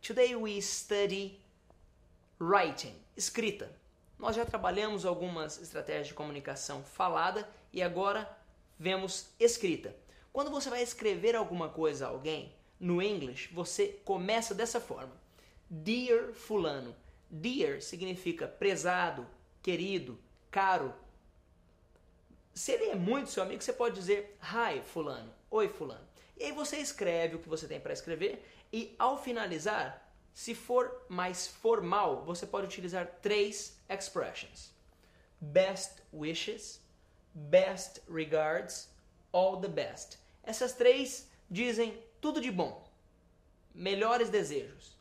Today we study writing, escrita. Nós já trabalhamos algumas estratégias de comunicação falada e agora vemos escrita. Quando você vai escrever alguma coisa a alguém, no English, você começa dessa forma: Dear Fulano. Dear significa prezado, querido, caro. Se ele é muito seu amigo, você pode dizer Hi, Fulano. Oi, Fulano. E aí você escreve o que você tem para escrever e ao finalizar, se for mais formal, você pode utilizar três expressions: best wishes, best regards, all the best. Essas três dizem tudo de bom, melhores desejos.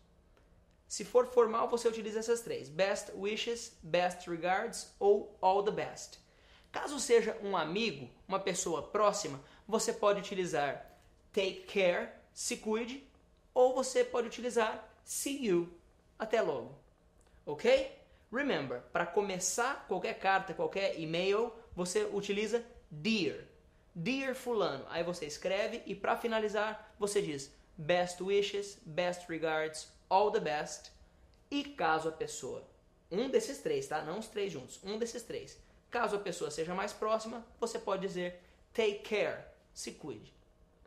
Se for formal, você utiliza essas três: best wishes, best regards ou all the best. Caso seja um amigo, uma pessoa próxima, você pode utilizar take care, se cuide, ou você pode utilizar see you, até logo. Ok? Remember, para começar qualquer carta, qualquer e-mail, você utiliza dear. Dear fulano. Aí você escreve e para finalizar, você diz best wishes, best regards, all the best. E caso a pessoa, um desses três, tá? Não os três juntos, um desses três. Caso a pessoa seja mais próxima, você pode dizer take care, se cuide.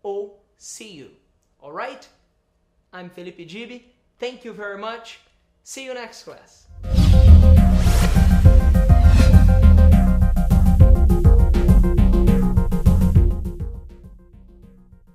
Ou see you. Alright? I'm Felipe Gibi. Thank you very much. See you next class.